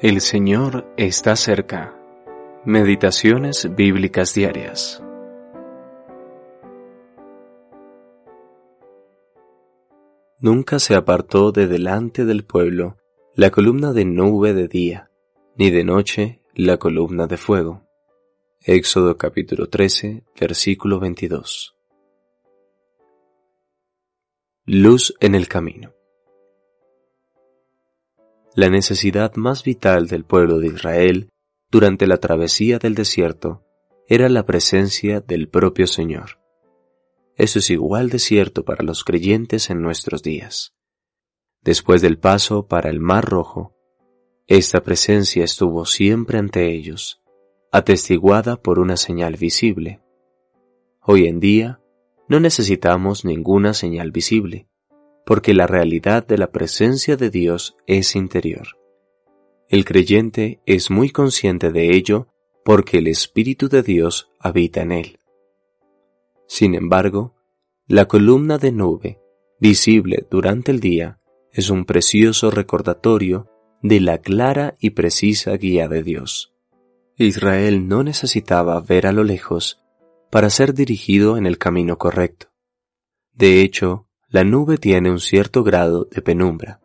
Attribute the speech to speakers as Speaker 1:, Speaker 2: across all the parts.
Speaker 1: El Señor está cerca. Meditaciones bíblicas diarias. Nunca se apartó de delante del pueblo la columna de nube de día, ni de noche la columna de fuego. Éxodo capítulo 13, versículo 22. Luz en el camino. La necesidad más vital del pueblo de Israel durante la travesía del desierto era la presencia del propio Señor. Eso es igual de cierto para los creyentes en nuestros días. Después del paso para el Mar Rojo, esta presencia estuvo siempre ante ellos, atestiguada por una señal visible. Hoy en día, no necesitamos ninguna señal visible porque la realidad de la presencia de Dios es interior. El creyente es muy consciente de ello porque el Espíritu de Dios habita en él. Sin embargo, la columna de nube, visible durante el día, es un precioso recordatorio de la clara y precisa guía de Dios. Israel no necesitaba ver a lo lejos para ser dirigido en el camino correcto. De hecho, la nube tiene un cierto grado de penumbra.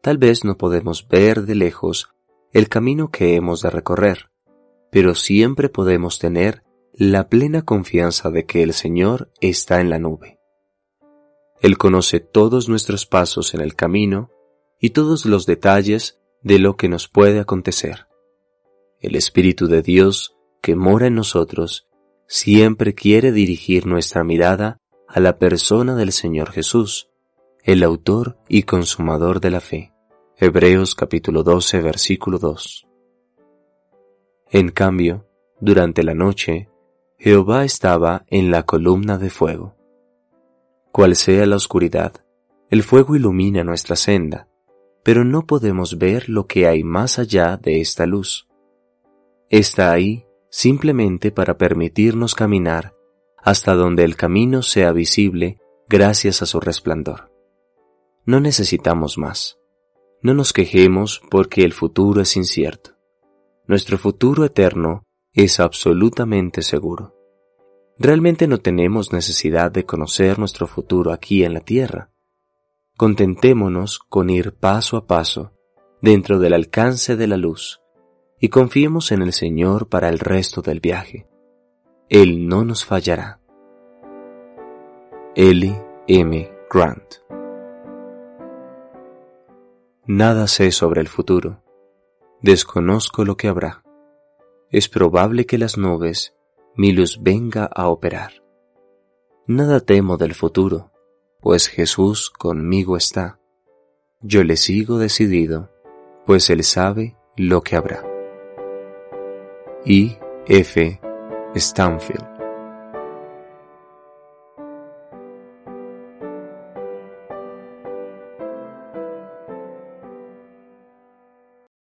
Speaker 1: Tal vez no podemos ver de lejos el camino que hemos de recorrer, pero siempre podemos tener la plena confianza de que el Señor está en la nube. Él conoce todos nuestros pasos en el camino y todos los detalles de lo que nos puede acontecer. El Espíritu de Dios que mora en nosotros siempre quiere dirigir nuestra mirada a la persona del Señor Jesús, el autor y consumador de la fe. Hebreos capítulo 12 versículo 2. En cambio, durante la noche, Jehová estaba en la columna de fuego. Cual sea la oscuridad, el fuego ilumina nuestra senda, pero no podemos ver lo que hay más allá de esta luz. Está ahí simplemente para permitirnos caminar hasta donde el camino sea visible gracias a su resplandor. No necesitamos más. No nos quejemos porque el futuro es incierto. Nuestro futuro eterno es absolutamente seguro. Realmente no tenemos necesidad de conocer nuestro futuro aquí en la tierra. Contentémonos con ir paso a paso dentro del alcance de la luz y confiemos en el Señor para el resto del viaje. Él no nos fallará. Ellie M. Grant Nada sé sobre el futuro. Desconozco lo que habrá. Es probable que las nubes mi luz venga a operar. Nada temo del futuro, pues Jesús conmigo está. Yo le sigo decidido, pues Él sabe lo que habrá. I. F. Stanfield